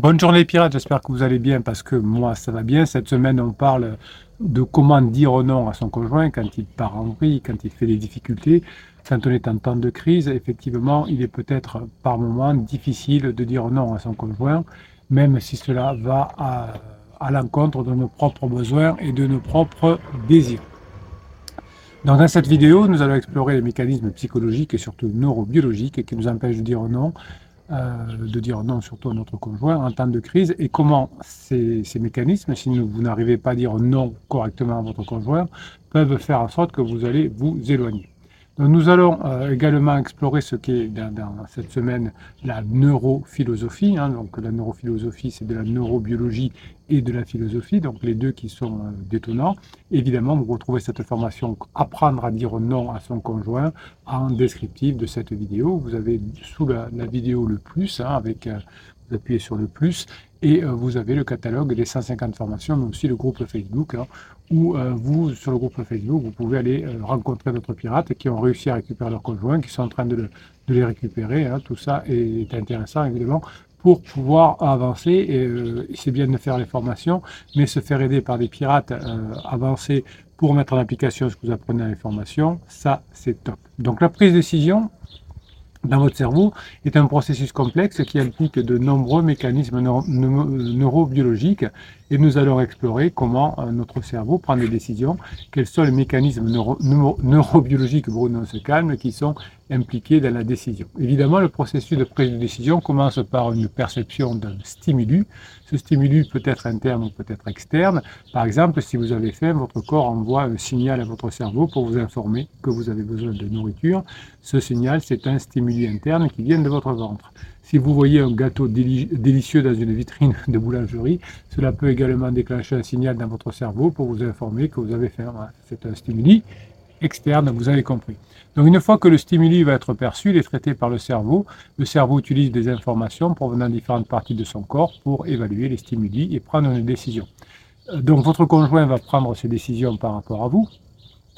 Bonne journée pirates, j'espère que vous allez bien parce que moi ça va bien. Cette semaine on parle de comment dire non à son conjoint quand il part en vrille, quand il fait des difficultés. Quand on est en temps de crise, effectivement, il est peut-être par moments difficile de dire non à son conjoint, même si cela va à, à l'encontre de nos propres besoins et de nos propres désirs. Donc dans cette vidéo, nous allons explorer les mécanismes psychologiques et surtout neurobiologiques qui nous empêchent de dire non euh, de dire non surtout à notre conjoint en temps de crise. Et comment ces, mécanismes, si vous n'arrivez pas à dire non correctement à votre conjoint, peuvent faire en sorte que vous allez vous éloigner nous allons euh, également explorer ce qu'est dans, cette semaine la neurophilosophie. Hein. donc la neurophilosophie, c'est de la neurobiologie et de la philosophie, donc les deux qui sont euh, détonnants. Évidemment, vous retrouvez cette formation Apprendre à dire non à son conjoint en descriptif de cette vidéo. Vous avez sous la, vidéo le plus, hein, avec euh, vous appuyez sur le plus et vous avez le catalogue des 150 formations, mais aussi le groupe Facebook hein, où euh, vous, sur le groupe Facebook, vous pouvez aller euh, rencontrer d'autres pirates qui ont réussi à récupérer leurs conjoints, qui sont en train de, les récupérer. Hein. Tout ça est, intéressant, évidemment, pour pouvoir avancer. Euh, c'est bien de faire les formations, mais se faire aider par des pirates avancer pour mettre en application ce que vous apprenez à les formations, ça, c'est top. Donc la prise de décision, dans votre cerveau est un processus complexe qui implique de nombreux mécanismes neurobiologiques et nous allons explorer comment euh, notre cerveau prend des décisions, quels sont les mécanismes neurobiologiques, Bruno se calme, qui sont impliqués dans la décision. Évidemment, le processus de prise de décision commence par une perception d'un stimulus. Ce stimulus peut être interne ou peut être externe. Par exemple, si vous avez faim, votre corps envoie un signal à votre cerveau pour vous informer que vous avez besoin de nourriture. Ce signal, c'est un stimulus interne qui vient de votre ventre. Si vous voyez un gâteau délicieux dans une vitrine de boulangerie, cela peut également déclencher un signal dans votre cerveau pour vous informer que vous avez faim. C'est un stimuli externe, vous avez compris. Donc une fois que le stimuli va être perçu, il est traité par le cerveau. Le cerveau utilise des informations provenant de différentes parties de son corps pour évaluer les stimuli et prendre une décision. Euh, donc votre conjoint va prendre ses décisions par rapport à vous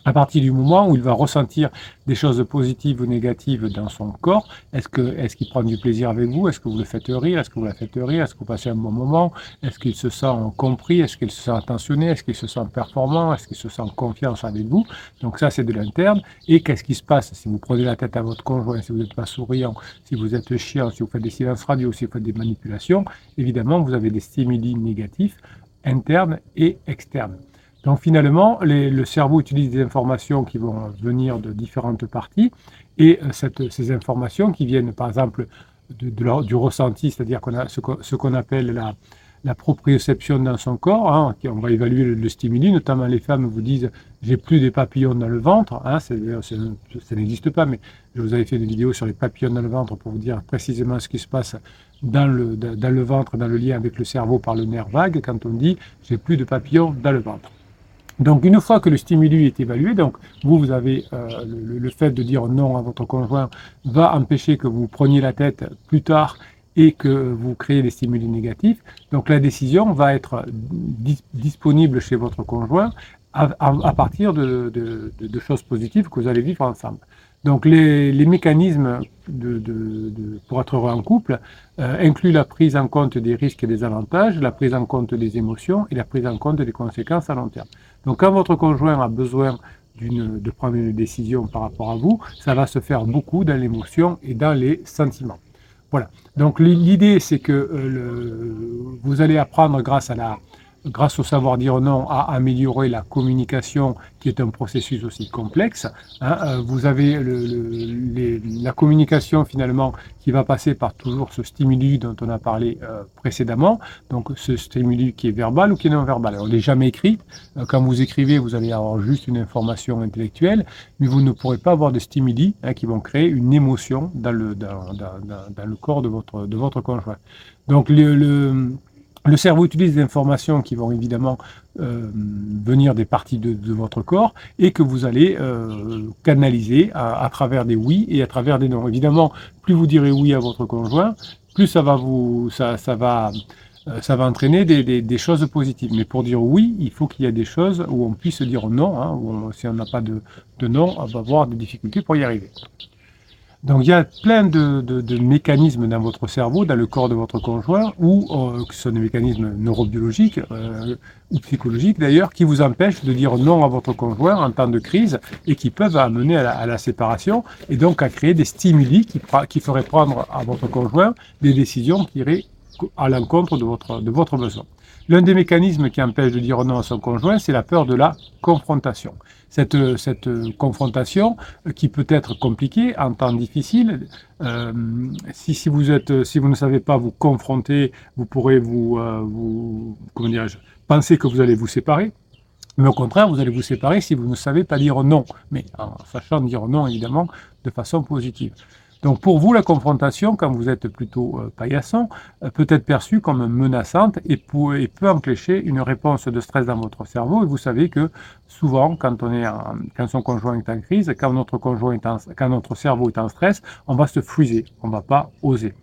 à partir du moment où il va ressentir des choses positives ou négatives dans son corps, est-ce que est-ce qu'il prend du plaisir avec vous? Est-ce que vous le faites rire? Est-ce que vous la faites rire? Est-ce que vous passez un bon moment? Est-ce qu'il se sent compris? Est-ce qu'il se sent attentionné? Est-ce qu'il se sent performant? Est-ce qu'il se sent en confiance avec vous? Donc ça, c'est de l'interne. Et qu'est-ce qui se passe? Si vous prenez la tête à votre conjoint, si vous n'êtes pas souriant, si vous êtes chiant, si vous faites des silences radio, si vous faites des manipulations Évidemment, vous avez des stimuli négatifs internes et externes. Donc finalement, le cerveau utilise des informations qui vont venir de différentes parties et euh, ces informations qui viennent par exemple du ressenti, c'est-à-dire qu'on a ce qu'on appelle la, proprioception dans son corps, hein, on va évaluer le, stimuli, notamment les femmes vous disent j'ai plus des papillons dans le ventre, hein, ça n'existe pas, mais je vous avais fait une vidéo sur les papillons dans le ventre pour vous dire précisément ce qui se passe le, dans le ventre, dans le lien avec le cerveau par le nerf vague, quand on dit j'ai plus de papillons dans le ventre. Donc une fois que le stimuli est évalué, donc vous, vous avez euh, le, fait de dire non à votre conjoint va empêcher que vous preniez la tête plus tard et que vous créez des stimuli négatifs. Donc la décision va être disponible chez votre conjoint à, partir de, choses positives que vous allez vivre ensemble. Donc les, mécanismes pour être heureux en couple euh, incluent la prise en compte des risques et des avantages, la prise en compte des émotions et la prise en compte des conséquences à long terme. Donc quand votre conjoint a besoin de prendre une décision par rapport à vous, ça va se faire beaucoup dans l'émotion et dans les sentiments. Voilà. Donc l'idée, c'est que euh, vous allez apprendre grâce à la, grâce au savoir dire non, à améliorer la communication, qui est un processus aussi complexe. Hein. Euh, vous avez la communication finalement qui va passer par toujours ce stimuli dont on a parlé euh, précédemment, donc ce stimuli qui est verbal ou qui est non verbal. Alors, il n'est jamais écrit. Euh, quand vous écrivez, vous allez avoir juste une information intellectuelle, mais vous ne pourrez pas avoir de stimuli hein, qui vont créer une émotion dans le, dans, le corps de votre, de votre conjoint. Donc le le cerveau utilise des informations qui vont évidemment euh, venir des parties de, votre corps et que vous allez euh, canaliser à, travers des oui et à travers des non. Évidemment, plus vous direz oui à votre conjoint, plus ça va vous, ça, ça va, euh, ça va entraîner des, choses positives. Mais pour dire oui, il faut qu'il y ait des choses où on puisse dire non. Hein, où si on n'a pas de, de non, on va avoir des difficultés pour y arriver. Donc il y a plein de, mécanismes dans votre cerveau, dans le corps de votre conjoint, ou euh, ce sont des mécanismes neurobiologiques euh, ou psychologiques d'ailleurs, qui vous empêchent de dire non à votre conjoint en temps de crise et qui peuvent amener à la, séparation et donc à créer des stimuli qui, qui feraient prendre à votre conjoint des décisions qui iraient à l'encontre de votre, de votre besoin. L'un des mécanismes qui empêche de dire non à son conjoint, c'est la peur de la confrontation. Cette, confrontation euh, qui peut être compliquée en temps difficile, euh, si, vous ne savez pas vous confronter, vous pourrez vous, euh, vous comment dirais-je, penser que vous allez vous séparer. Mais au contraire, vous allez vous séparer si vous ne savez pas dire non, mais en sachant dire non évidemment de façon positive. Donc pour vous, la confrontation, quand vous êtes plutôt euh, paillasson, euh, peut être perçue comme menaçante et peut, enclencher une réponse de stress dans votre cerveau. Et vous savez que souvent, quand, on est quand son conjoint est en crise, quand notre, conjoint est quand notre cerveau est en stress, on va se friser, on ne va pas oser.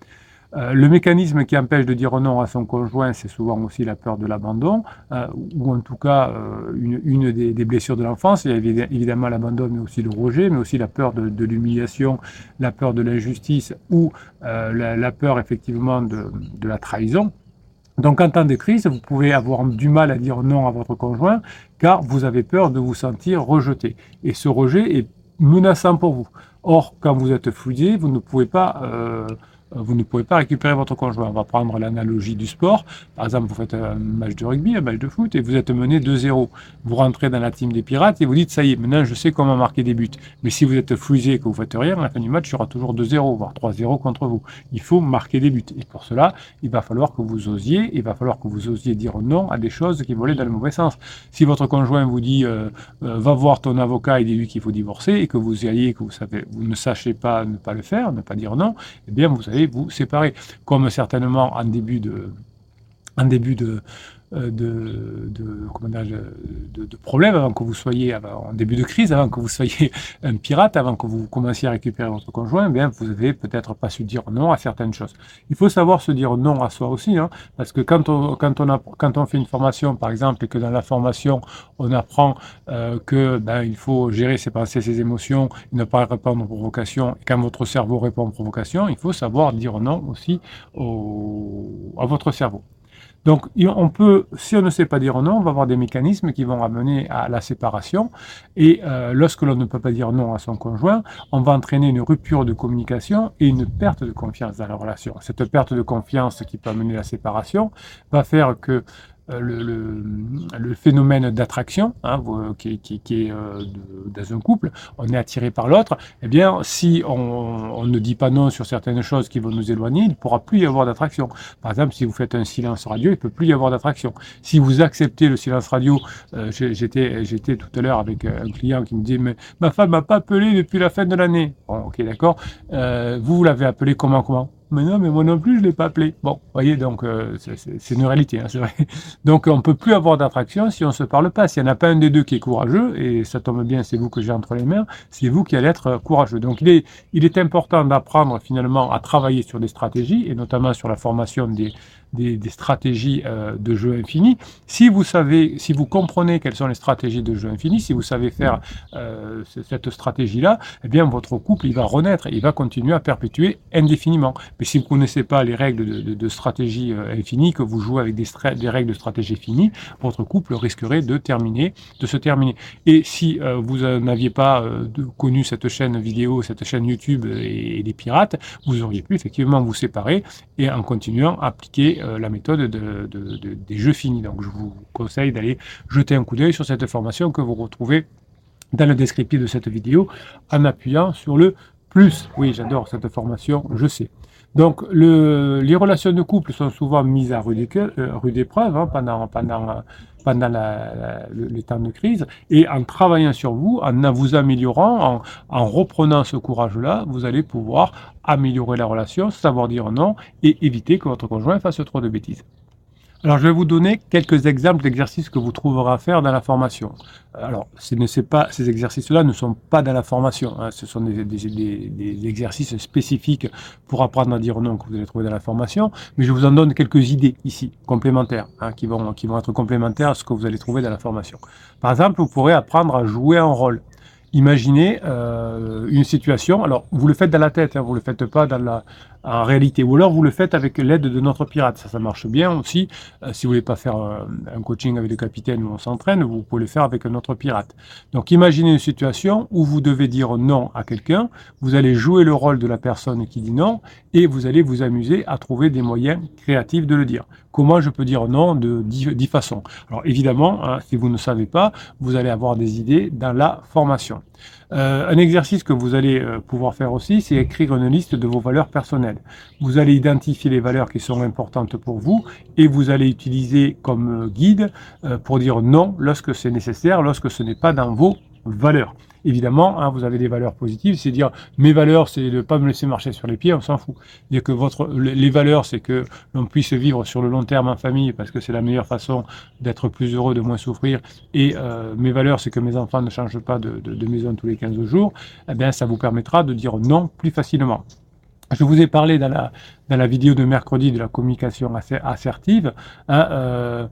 Euh, le mécanisme qui empêche de dire non à son conjoint, c'est souvent aussi la peur de l'abandon, euh, ou en tout cas euh, une, des, blessures de l'enfance. Il y a évidemment l'abandon, mais aussi le rejet, mais aussi la peur de, l'humiliation, la peur de l'injustice, ou la, peur effectivement de, de la trahison. Donc en temps de crise, vous pouvez avoir du mal à dire non à votre conjoint, car vous avez peur de vous sentir rejeté. Et ce rejet est menaçant pour vous. Or, quand vous êtes fouillé, vous ne pouvez pas vous ne pouvez pas récupérer votre conjoint. On va prendre l'analogie du sport. Par exemple, vous faites un match de rugby, un match de foot, et vous êtes mené 2-0. Vous rentrez dans la team des pirates et vous dites, ça y est, maintenant je sais comment marquer des buts. Mais si vous êtes fusé et que vous faites rien, à la fin du match, il y aura toujours 2-0, voire 3-0 contre vous. Il faut marquer des buts. Et pour cela, il va falloir que vous osiez, il va falloir que vous osiez dire non à des choses qui vont dans le mauvais sens. Si votre conjoint vous dit, euh, euh, va voir ton avocat et dis-lui qu'il faut divorcer, et que vous y alliez, que vous, savez, vous ne sachez pas ne pas le faire, ne pas dire non, eh bien, vous vous séparer. Comme certainement en début de, en début de, euh, de, de, comment de, de, problèmes avant que vous soyez, en début de crise, avant que vous soyez un pirate, avant que vous commenciez à récupérer votre conjoint, eh bien, vous avez peut-être pas su dire non à certaines choses. Il faut savoir se dire non à soi aussi, hein, parce que quand on, quand, on a, quand on fait une formation, par exemple, et que dans la formation, on apprend euh, que ben, il faut gérer ses pensées, ses émotions, ne pas répondre aux provocations, et quand votre cerveau répond aux provocations, il faut savoir dire non aussi au, à votre cerveau. Donc, on peut, si on ne sait pas dire non, on va avoir des mécanismes qui vont amener à la séparation. Et euh, lorsque l'on ne peut pas dire non à son conjoint, on va entraîner une rupture de communication et une perte de confiance dans la relation. Cette perte de confiance qui peut amener à la séparation va faire que euh, le, le, phénomène d'attraction hein, qui, qui, qui, est euh, dans un couple, on est attiré par l'autre, eh bien, si on, on, ne dit pas non sur certaines choses qui vont nous éloigner, il ne pourra plus y avoir d'attraction. Par exemple, si vous faites un silence radio, il ne peut plus y avoir d'attraction. Si vous acceptez le silence radio, euh, j'étais, j'étais tout à l'heure avec un client qui me dit, mais ma femme m'a pas appelé depuis la fin de l'année. Bon, ok, d'accord. Euh, vous, vous l'avez appelé comment, comment? Mais non, mais moi non plus, je ne l'ai pas appelé. Bon, vous voyez, donc euh, c'est une réalité, hein, c'est vrai. Donc on ne peut plus avoir d'attraction si on ne se parle pas. S'il n'y en a pas un des deux qui est courageux, et ça tombe bien, c'est vous que j'ai entre les mains, c'est vous qui allez être courageux. Donc il est, il est important d'apprendre finalement à travailler sur des stratégies, et notamment sur la formation des, des, stratégies euh, de jeu infini. Si vous savez, si vous comprenez quelles sont les stratégies de jeu infini, si vous savez faire euh, cette stratégie-là, eh bien votre couple il va renaître, il va continuer à perpétuer indéfiniment. Mais si vous ne connaissez pas les règles de, stratégie euh, infinie, que vous jouez avec des, des, règles de stratégie finie, votre couple risquerait de terminer, de se terminer. Et si vous n'aviez pas connu cette chaîne vidéo, cette chaîne YouTube et, et les pirates, vous auriez pu effectivement vous séparer et en continuant à appliquer euh, la méthode des jeux finis. Donc je vous conseille d'aller jeter un coup d'œil sur cette formation que vous retrouvez dans le descriptif de cette vidéo en appuyant sur le plus. Oui, j'adore cette formation, je sais. Donc, les relations de couple sont souvent mises à rude, euh, épreuve hein, pendant, pendant, pendant les temps de crise. Et en travaillant sur vous, en vous améliorant, en reprenant ce courage-là, vous allez pouvoir améliorer la relation, savoir dire non et éviter que votre conjoint fasse trop de bêtises. Alors, je vais vous donner quelques exemples d'exercices que vous trouverez à faire dans la formation. Alors, ce n'est pas, ces exercices-là ne sont pas dans la formation. Hein. ce sont des, des, des, exercices spécifiques pour apprendre à dire non que vous allez trouver dans la formation. Mais je vous en donne quelques idées ici, complémentaires, hein, qui, vont, qui vont être complémentaires à ce que vous allez trouver dans la formation. Par exemple, vous pourrez apprendre à jouer un rôle. Imaginez une situation, alors vous le faites dans la tête, hein, vous ne le faites pas dans la, en réalité. Ou alors vous le faites avec l'aide de notre pirate. Ça, ça marche bien aussi. Euh, si vous voulez pas faire euh, un coaching avec le capitaine où on s'entraîne, vous pouvez le faire avec un autre pirate. Donc imaginez une situation où vous devez dire non à quelqu'un. Vous allez jouer le rôle de la personne qui dit non et vous allez vous amuser à trouver des moyens créatifs de le dire. Comment je peux dire non de dix, façons? Alors évidemment, hein, si vous ne savez pas, vous allez avoir des idées dans la formation. Euh, un exercice que vous allez pouvoir faire aussi, c'est écrire une liste de vos valeurs personnelles. Vous allez identifier les valeurs qui sont importantes pour vous et vous allez utiliser comme euh, guide pour dire non lorsque c'est nécessaire, lorsque ce n'est pas dans vos valeurs. Évidemment, hein, vous avez des valeurs positives, c'est dire mes valeurs, c'est de ne pas me laisser marcher sur les pieds, on s'en fout. Dire que les valeurs, c'est que l'on puisse vivre sur le long terme en famille, parce que c'est la meilleure façon d'être plus heureux, de moins souffrir. Et euh, mes valeurs, c'est que mes enfants ne changent pas de maison tous les 15 jours. Eh bien, ça vous permettra de dire non plus facilement. Je vous ai parlé dans la, dans la vidéo de mercredi de la communication assertive, hein, euh,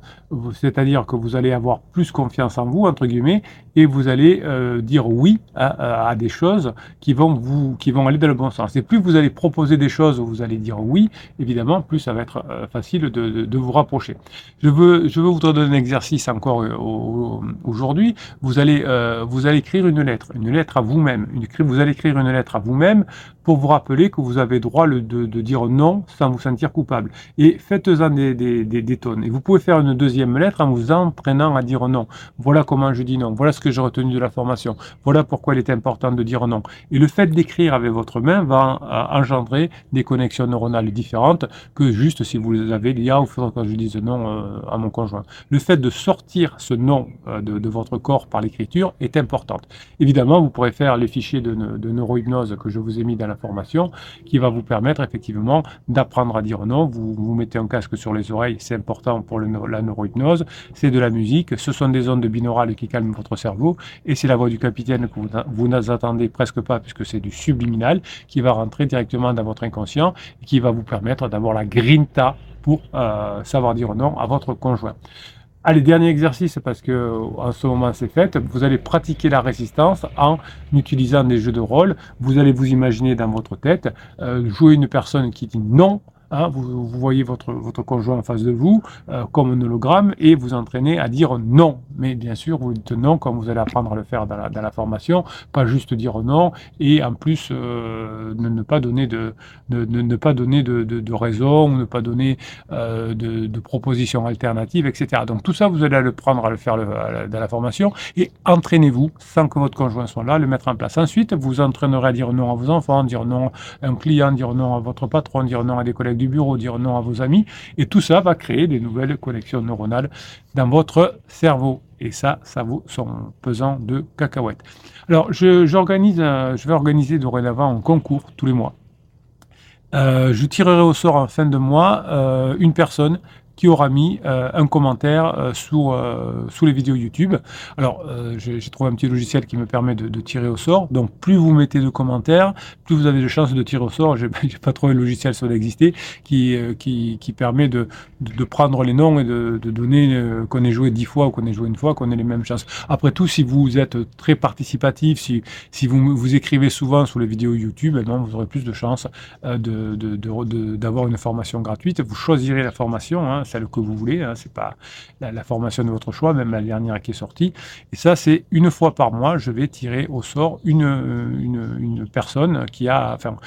c'est-à-dire que vous allez avoir plus confiance en vous, entre guillemets, et vous allez euh, dire oui à, des choses qui vont, vous, qui vont aller dans le bon sens. Et plus vous allez proposer des choses où vous allez dire oui, évidemment, plus ça va être euh, facile de, de, vous rapprocher. Je veux, je veux vous donner un exercice encore aujourd'hui. Vous allez, vous allez écrire une lettre, une lettre à vous-même. Vous allez écrire une lettre à vous-même pour vous rappeler que vous avez droit de, de dire non sans vous sentir coupable. Et faites-en des, tonnes. Et vous pouvez faire une deuxième lettre en vous entraînant à dire non. Voilà comment je dis non. Voilà ce que j'ai retenu de la formation. Voilà pourquoi il est important de dire non. Et le fait d'écrire avec votre main va euh, engendrer des connexions neuronales différentes que juste si vous les avez il faudra que je dise non euh, à mon conjoint. Le fait de sortir ce non euh, de, votre corps par l'écriture est important. Évidemment, vous pourrez faire les fichiers de, de neurohypnose que je vous ai mis dans la formation qui va vous permettre effectivement d'apprendre à dire non. Vous, vous mettez un casque sur les oreilles, c'est important pour la neurohypnose. C'est de la musique, ce sont des ondes binaurales qui calment votre cerveau, et c'est la voix du capitaine que vous, vous n'attendez presque pas, puisque c'est du subliminal, qui va rentrer directement dans votre inconscient, et qui va vous permettre d'avoir la grinta pour euh, savoir dire non à votre conjoint. Allez, dernier exercice, parce que en ce moment c'est fait, vous allez pratiquer la résistance en utilisant des jeux de rôle. Vous allez vous imaginer dans votre tête euh, jouer une personne qui dit non Hein, vous, voyez votre, votre conjoint en face de vous euh, comme un hologramme et vous entraînez à dire non. Mais bien sûr, vous dites non comme vous allez apprendre à le faire dans la, formation, pas juste dire non et en plus euh, ne, pas donner de ne, pas donner de, raison, ne pas donner euh, de, propositions alternatives, etc. Donc tout ça, vous allez le prendre à le faire dans la formation et entraînez-vous sans que votre conjoint soit là, le mettre en place. Ensuite, vous entraînerez à dire non à vos enfants, dire non à un client, dire non à votre patron, dire non à des collègues du bureau, dire non à vos amis, et tout ça va créer des nouvelles connexions neuronales dans votre cerveau. Et ça, ça vaut son pesant de cacahuètes. Alors, je, j'organise, je vais organiser dorénavant un concours tous les mois. Euh, je tirerai au sort en fin de mois euh, une personne qui aura mis euh, un commentaire euh, sous, euh, sous les vidéos YouTube. Alors, j'ai trouvé un petit logiciel qui me permet de, de, tirer au sort. Donc, plus vous mettez de commentaires, plus vous avez de chances de tirer au sort. J'ai pas trouvé le logiciel sur l'existé qui, qui, qui permet de, de, prendre les noms et de, donner qu'on ait joué dix fois ou qu'on ait joué une fois, qu'on ait les mêmes chances. Après tout, si vous êtes très participatif, si, si vous, vous écrivez souvent sous les vidéos YouTube, eh vous aurez plus de chances d'avoir une formation gratuite. Vous choisirez la formation. Hein, celle que vous voulez, hein, c'est pas la, formation de votre choix, même la dernière qui est sortie. Et ça, c'est une fois par mois, je vais tirer au sort une, une, personne qui a, enfin,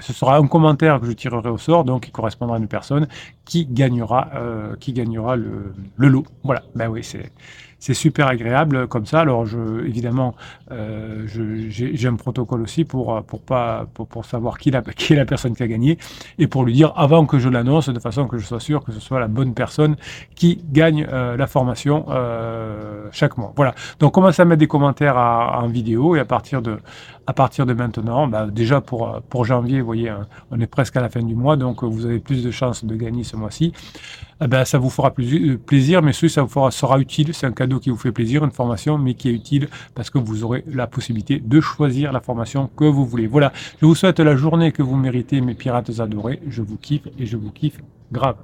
ce sera un commentaire que je tirerai au sort, donc qui correspondra à une personne qui gagnera, euh, qui gagnera le, le lot. Voilà, ben oui, c'est c'est super agréable comme ça. Alors, je, évidemment, euh, j'ai un protocole aussi pour, pour, pas, pour, savoir qui, est la personne qui a gagné et pour lui dire avant que je l'annonce, de façon que je sois sûr que ce soit la bonne personne qui gagne euh, la formation euh, chaque mois. Voilà. Donc, commencez à mettre des commentaires en vidéo et à partir de, à partir de maintenant, bah, déjà pour, pour janvier, vous voyez, hein, on est presque à la fin du mois, donc vous avez plus de chances de gagner ce mois-ci. Eh ben, ça vous fera plus, plaisir, mais ce ça vous fera, sera utile. C'est un cadeau qui vous fait plaisir, une formation, mais qui est utile parce que vous aurez la possibilité de choisir la formation que vous voulez. Voilà, je vous souhaite la journée que vous méritez, mes pirates adorés. Je vous kiffe et je vous kiffe grave.